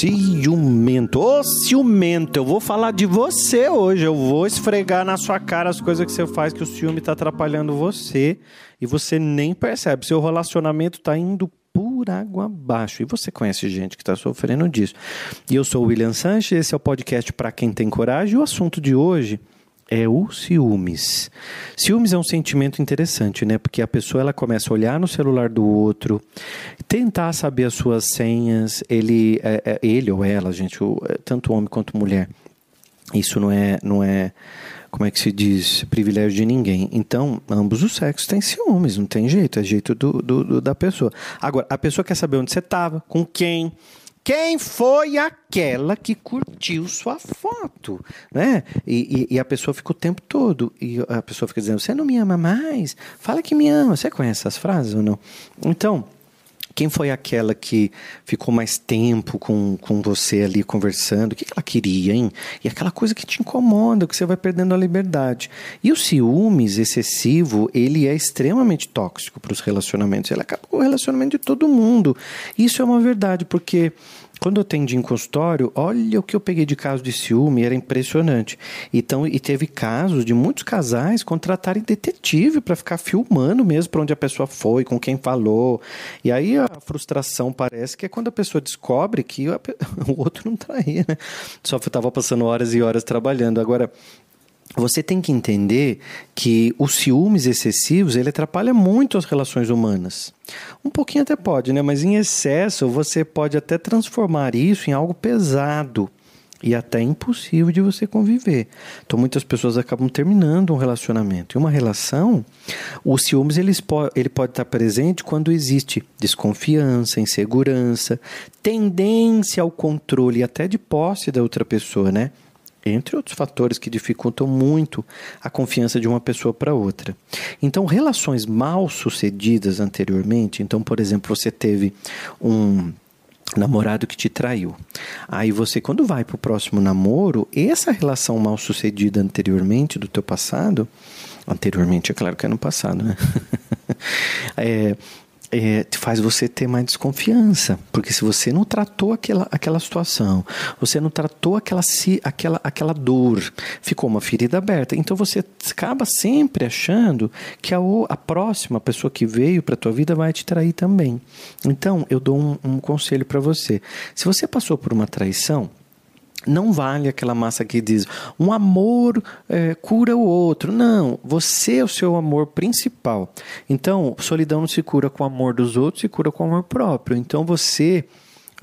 ciumento. Ô, ciumento, eu vou falar de você hoje. Eu vou esfregar na sua cara as coisas que você faz que o ciúme tá atrapalhando você e você nem percebe. Seu relacionamento tá indo por água abaixo. E você conhece gente que está sofrendo disso. E eu sou o William Sanches, esse é o podcast para quem tem coragem. E o assunto de hoje é o ciúmes. Ciúmes é um sentimento interessante, né? Porque a pessoa ela começa a olhar no celular do outro, tentar saber as suas senhas, ele, é, é, ele ou ela, gente, é, tanto homem quanto mulher. Isso não é, não é, como é que se diz, privilégio de ninguém. Então, ambos os sexos têm ciúmes, não tem jeito, é jeito do, do, do da pessoa. Agora, a pessoa quer saber onde você estava, com quem, quem foi aquela que curtiu sua foto, né? E, e, e, a pessoa fica o tempo todo e a pessoa fica dizendo: "Você não me ama mais? Fala que me ama". Você conhece essas frases ou não? Então, quem foi aquela que ficou mais tempo com, com você ali conversando? O que ela queria, hein? E aquela coisa que te incomoda, que você vai perdendo a liberdade. E o ciúmes excessivo, ele é extremamente tóxico para os relacionamentos. Ele acaba com o relacionamento de todo mundo. Isso é uma verdade, porque quando eu atendi em consultório, olha o que eu peguei de caso de ciúme, era impressionante. Então, e teve casos de muitos casais contratarem detetive para ficar filmando mesmo para onde a pessoa foi, com quem falou. E aí a frustração parece que é quando a pessoa descobre que o outro não traía, né? Só estava passando horas e horas trabalhando. Agora, você tem que entender que os ciúmes excessivos ele atrapalha muito as relações humanas. Um pouquinho até pode, né? Mas em excesso você pode até transformar isso em algo pesado e até impossível de você conviver. Então muitas pessoas acabam terminando um relacionamento. E uma relação, o ciúmes ele, ele pode estar presente quando existe desconfiança, insegurança, tendência ao controle até de posse da outra pessoa, né? Entre outros fatores que dificultam muito a confiança de uma pessoa para outra. Então, relações mal sucedidas anteriormente, então, por exemplo, você teve um namorado que te traiu. Aí você, quando vai para o próximo namoro, essa relação mal sucedida anteriormente do teu passado, anteriormente é claro que é no passado, né? é, é, faz você ter mais desconfiança. Porque se você não tratou aquela, aquela situação, você não tratou aquela, aquela, aquela dor, ficou uma ferida aberta. Então você acaba sempre achando que a, a próxima pessoa que veio para tua vida vai te trair também. Então eu dou um, um conselho para você. Se você passou por uma traição, não vale aquela massa que diz um amor é, cura o outro. Não, você é o seu amor principal. Então, solidão não se cura com o amor dos outros, se cura com o amor próprio. Então, você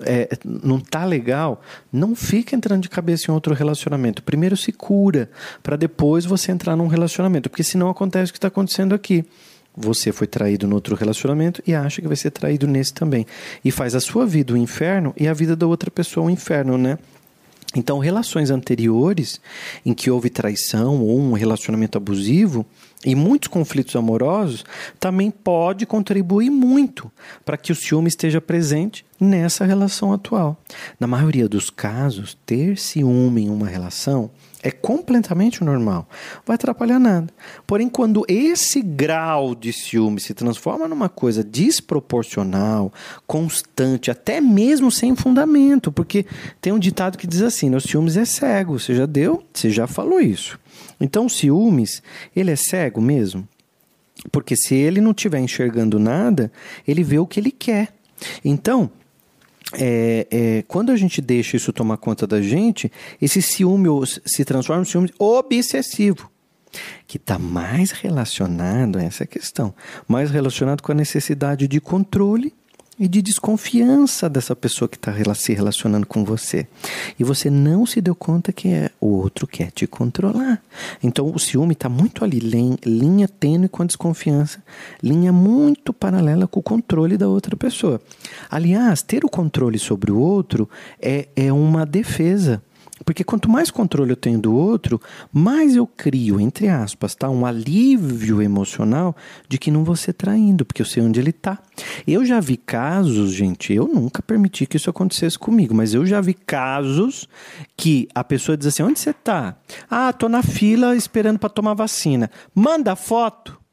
é, não tá legal, não fica entrando de cabeça em outro relacionamento. Primeiro se cura, para depois você entrar num relacionamento. Porque senão acontece o que está acontecendo aqui. Você foi traído no outro relacionamento e acha que vai ser traído nesse também. E faz a sua vida o um inferno e a vida da outra pessoa o um inferno, né? Então, relações anteriores em que houve traição ou um relacionamento abusivo e muitos conflitos amorosos também pode contribuir muito para que o ciúme esteja presente nessa relação atual. Na maioria dos casos, ter ciúme em uma relação é completamente normal, vai atrapalhar nada. Porém, quando esse grau de ciúme se transforma numa coisa desproporcional, constante, até mesmo sem fundamento, porque tem um ditado que diz assim: né, o ciúmes é cego. Você já deu, você já falou isso. Então, ciúmes, ele é cego mesmo? Porque se ele não estiver enxergando nada, ele vê o que ele quer. Então, é, é, quando a gente deixa isso tomar conta da gente, esse ciúme se transforma em ciúme obsessivo, que está mais relacionado a essa questão, mais relacionado com a necessidade de controle e de desconfiança dessa pessoa que está se relacionando com você. E você não se deu conta que é, o outro quer te controlar. Então o ciúme está muito ali, linha tênue com a desconfiança, linha muito paralela com o controle da outra pessoa. Aliás, ter o controle sobre o outro é, é uma defesa porque quanto mais controle eu tenho do outro, mais eu crio, entre aspas, tá? um alívio emocional de que não vou ser traindo, porque eu sei onde ele está. Eu já vi casos, gente, eu nunca permiti que isso acontecesse comigo, mas eu já vi casos que a pessoa diz assim: onde você está? Ah, tô na fila esperando para tomar vacina. Manda foto.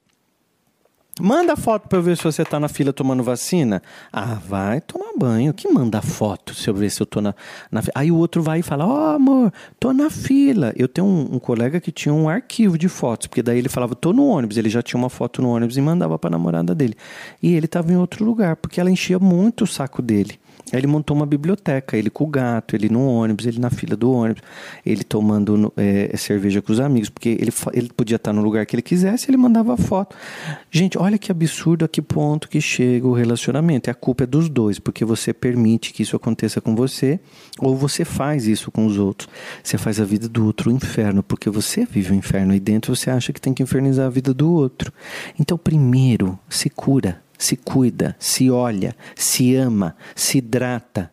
Manda foto pra eu ver se você tá na fila tomando vacina. Ah, vai tomar banho. Que manda foto se eu ver se eu tô na, na fila. Aí o outro vai e fala: Ó, oh, amor, tô na fila. Eu tenho um, um, colega que tinha um arquivo de fotos, porque daí ele falava: tô no ônibus. Ele já tinha uma foto no ônibus e mandava pra namorada dele. E ele tava em outro lugar, porque ela enchia muito o saco dele. Aí ele montou uma biblioteca, ele com o gato, ele no ônibus, ele na fila do ônibus, ele tomando é, cerveja com os amigos, porque ele, ele podia estar no lugar que ele quisesse, ele mandava foto. Gente, olha que absurdo a que ponto que chega o relacionamento. E a culpa é dos dois, porque você permite que isso aconteça com você, ou você faz isso com os outros. Você faz a vida do outro um inferno, porque você vive o um inferno aí dentro, você acha que tem que infernizar a vida do outro. Então, primeiro, se cura se cuida, se olha, se ama, se hidrata.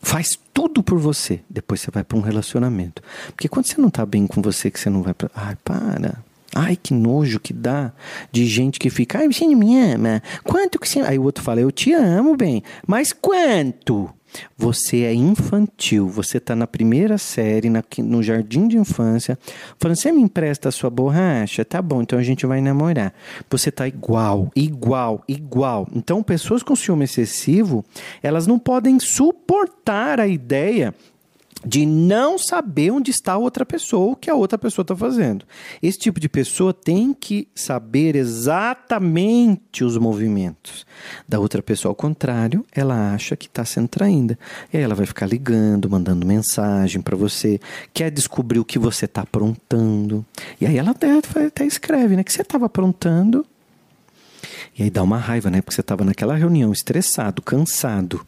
Faz tudo por você. Depois você vai para um relacionamento. Porque quando você não está bem com você, que você não vai para. Ai, para. Ai, que nojo que dá de gente que fica. Ai, você não me ama. Quanto que você. Aí o outro fala, eu te amo, bem. Mas quanto? Você é infantil, você está na primeira série, na, no jardim de infância, falando: você me empresta a sua borracha? Tá bom, então a gente vai namorar. Você está igual, igual, igual. Então, pessoas com ciúme excessivo, elas não podem suportar a ideia de não saber onde está a outra pessoa, o que a outra pessoa está fazendo. Esse tipo de pessoa tem que saber exatamente os movimentos da outra pessoa. Ao contrário, ela acha que está sendo traída. E aí ela vai ficar ligando, mandando mensagem para você, quer descobrir o que você está aprontando. E aí ela até, até escreve, né? Que você estava aprontando. E aí dá uma raiva, né? Porque você estava naquela reunião estressado, cansado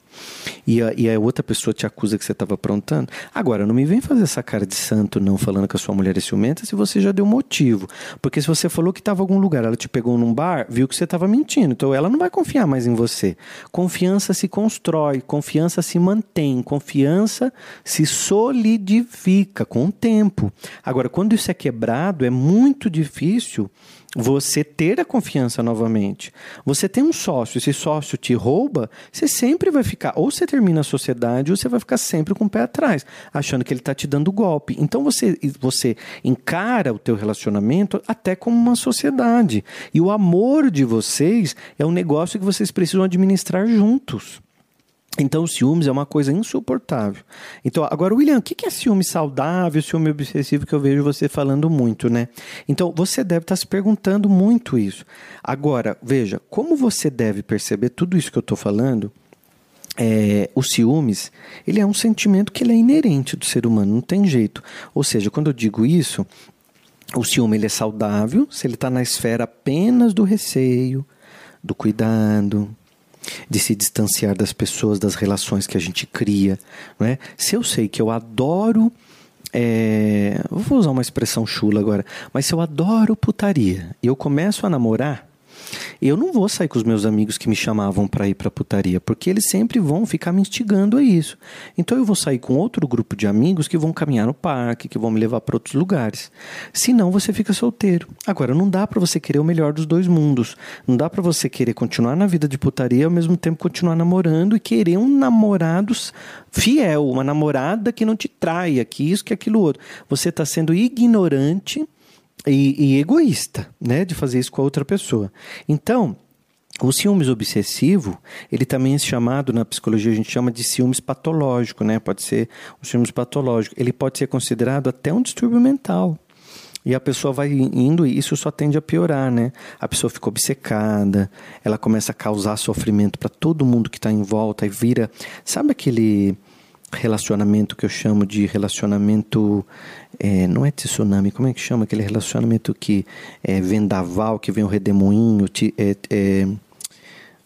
e a, e a outra pessoa te acusa que você estava aprontando. Agora, não me vem fazer essa cara de santo não falando que a sua mulher é ciumenta se você já deu motivo. Porque se você falou que estava em algum lugar, ela te pegou num bar, viu que você estava mentindo. Então ela não vai confiar mais em você. Confiança se constrói, confiança se mantém, confiança se solidifica com o tempo. Agora, quando isso é quebrado, é muito difícil você ter a confiança novamente. Você tem um sócio, esse sócio te rouba, você sempre vai ficar, ou você termina a sociedade, ou você vai ficar sempre com o pé atrás, achando que ele está te dando golpe. Então você, você encara o teu relacionamento até como uma sociedade. E o amor de vocês é um negócio que vocês precisam administrar juntos. Então, ciúmes é uma coisa insuportável. Então, agora, William, o que é ciúme saudável, ciúme obsessivo, que eu vejo você falando muito, né? Então, você deve estar se perguntando muito isso. Agora, veja, como você deve perceber tudo isso que eu estou falando, é, o ciúmes, ele é um sentimento que ele é inerente do ser humano, não tem jeito. Ou seja, quando eu digo isso, o ciúme ele é saudável se ele está na esfera apenas do receio, do cuidado, de se distanciar das pessoas, das relações que a gente cria. Não é? Se eu sei que eu adoro. É, vou usar uma expressão chula agora, mas se eu adoro putaria e eu começo a namorar, eu não vou sair com os meus amigos que me chamavam para ir para putaria, porque eles sempre vão ficar me instigando a isso. Então eu vou sair com outro grupo de amigos que vão caminhar no parque, que vão me levar para outros lugares. Senão você fica solteiro. Agora não dá para você querer o melhor dos dois mundos. Não dá para você querer continuar na vida de putaria ao mesmo tempo continuar namorando e querer um namorado fiel, uma namorada que não te traia, que isso, que aquilo outro. Você está sendo ignorante e, e egoísta, né, de fazer isso com a outra pessoa. Então, o ciúmes obsessivo, ele também é chamado, na psicologia a gente chama de ciúmes patológico, né? Pode ser um ciúmes patológico. Ele pode ser considerado até um distúrbio mental. E a pessoa vai indo e isso só tende a piorar, né? A pessoa fica obcecada, ela começa a causar sofrimento para todo mundo que está em volta e vira. Sabe aquele relacionamento que eu chamo de relacionamento é, não é tsunami, como é que chama aquele relacionamento que é vendaval, que vem o redemoinho, é, é,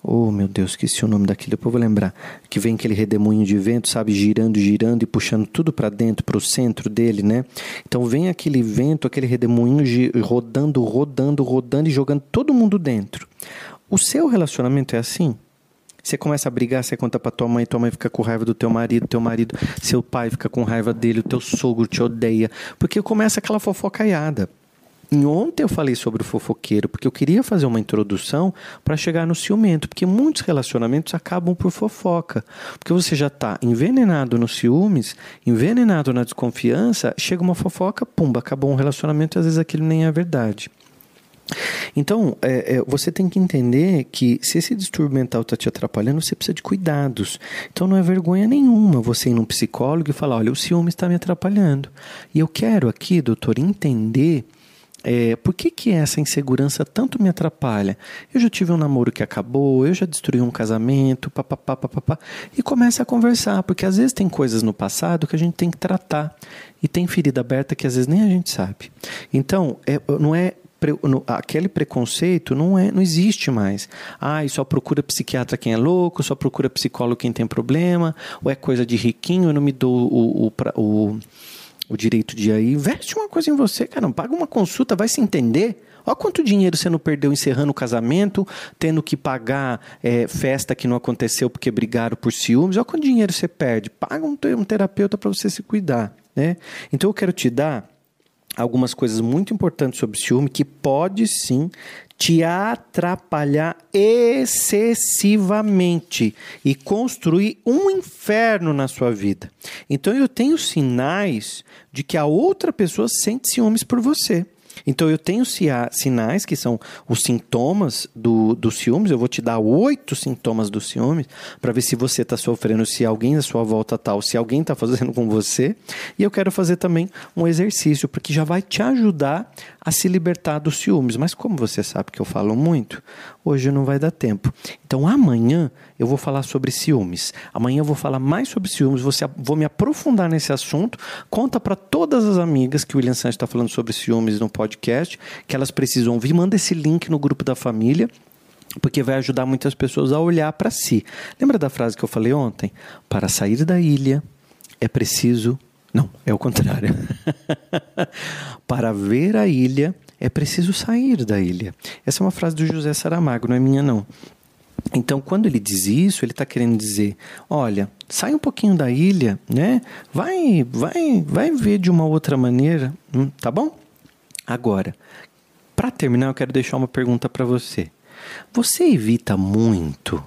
oh meu Deus, esqueci o nome daquilo, depois vou lembrar, que vem aquele redemoinho de vento, sabe, girando, girando e puxando tudo para dentro, para o centro dele, né? Então vem aquele vento, aquele redemoinho rodando, rodando, rodando e jogando todo mundo dentro. O seu relacionamento é assim? Você começa a brigar, você conta pra tua mãe, tua mãe fica com raiva do teu marido, teu marido, seu pai fica com raiva dele, o teu sogro te odeia. Porque começa aquela fofocaiada. Ontem eu falei sobre o fofoqueiro, porque eu queria fazer uma introdução para chegar no ciumento, porque muitos relacionamentos acabam por fofoca. Porque você já está envenenado nos ciúmes, envenenado na desconfiança, chega uma fofoca, pumba, acabou um relacionamento às vezes aquilo nem é verdade. Então, é, é, você tem que entender que se esse distúrbio mental está te atrapalhando, você precisa de cuidados. Então, não é vergonha nenhuma você ir num psicólogo e falar: olha, o ciúme está me atrapalhando. E eu quero aqui, doutor, entender é, por que, que essa insegurança tanto me atrapalha? Eu já tive um namoro que acabou, eu já destruí um casamento, papapá, papapá, e começa a conversar, porque às vezes tem coisas no passado que a gente tem que tratar, e tem ferida aberta que às vezes nem a gente sabe. Então, é, não é aquele preconceito não é não existe mais. Ah, só procura psiquiatra quem é louco, só procura psicólogo quem tem problema, ou é coisa de riquinho, eu não me dou o, o, o, o direito de ir. Investe uma coisa em você, cara, paga uma consulta, vai se entender. Olha quanto dinheiro você não perdeu encerrando o casamento, tendo que pagar é, festa que não aconteceu porque brigaram por ciúmes. Olha quanto dinheiro você perde. Paga um, um terapeuta para você se cuidar. Né? Então eu quero te dar algumas coisas muito importantes sobre ciúme que pode sim te atrapalhar excessivamente e construir um inferno na sua vida. Então eu tenho sinais de que a outra pessoa sente ciúmes por você. Então eu tenho sinais que são os sintomas do, do ciúmes. Eu vou te dar oito sintomas do ciúmes para ver se você está sofrendo, se alguém à sua volta está, ou se alguém está fazendo com você. E eu quero fazer também um exercício, porque já vai te ajudar a se libertar dos ciúmes. Mas como você sabe que eu falo muito, hoje não vai dar tempo. Então amanhã eu vou falar sobre ciúmes. Amanhã eu vou falar mais sobre ciúmes, vou me aprofundar nesse assunto. Conta para todas as amigas que o William Santos está falando sobre ciúmes no podcast, que elas precisam ouvir. Manda esse link no grupo da família porque vai ajudar muitas pessoas a olhar para si. Lembra da frase que eu falei ontem? Para sair da ilha é preciso não, é o contrário. Para ver a ilha, é preciso sair da ilha. Essa é uma frase do José Saramago, não é minha, não. Então, quando ele diz isso, ele está querendo dizer: olha, sai um pouquinho da ilha, né? Vai, vai, vai ver de uma outra maneira, hum, tá bom? Agora, para terminar, eu quero deixar uma pergunta para você. Você evita muito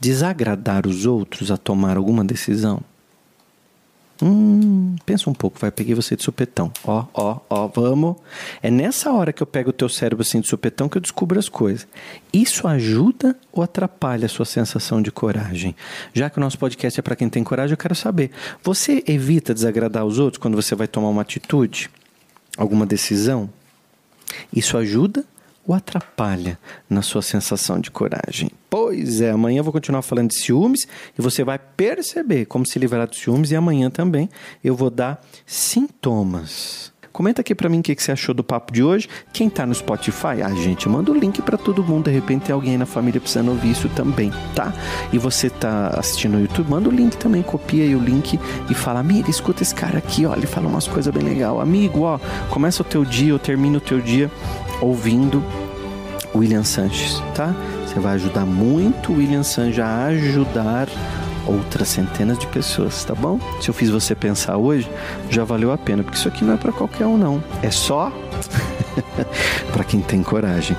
desagradar os outros a tomar alguma decisão? Hum, pensa um pouco, vai, peguei você de supetão. Ó, ó, ó, vamos. É nessa hora que eu pego o teu cérebro assim de supetão que eu descubro as coisas. Isso ajuda ou atrapalha a sua sensação de coragem? Já que o nosso podcast é para quem tem coragem, eu quero saber. Você evita desagradar os outros quando você vai tomar uma atitude? Alguma decisão? Isso ajuda ou atrapalha na sua sensação de coragem? Pois é, amanhã eu vou continuar falando de ciúmes e você vai perceber como se livrar dos ciúmes e amanhã também eu vou dar sintomas. Comenta aqui para mim o que, você achou do papo de hoje. Quem tá no Spotify, a ah, gente manda o link para todo mundo. De repente tem alguém na família precisando ouvir isso também, tá? E você tá assistindo no YouTube, manda o link também, copia aí o link e fala, amiga, escuta esse cara aqui, ó, ele fala umas coisas bem legal. Amigo, ó, começa o teu dia ou termina o teu dia ouvindo William Sanches, tá? Você vai ajudar muito o William Sanches a ajudar outras centenas de pessoas, tá bom? Se eu fiz você pensar hoje, já valeu a pena, porque isso aqui não é para qualquer um não, é só para quem tem coragem.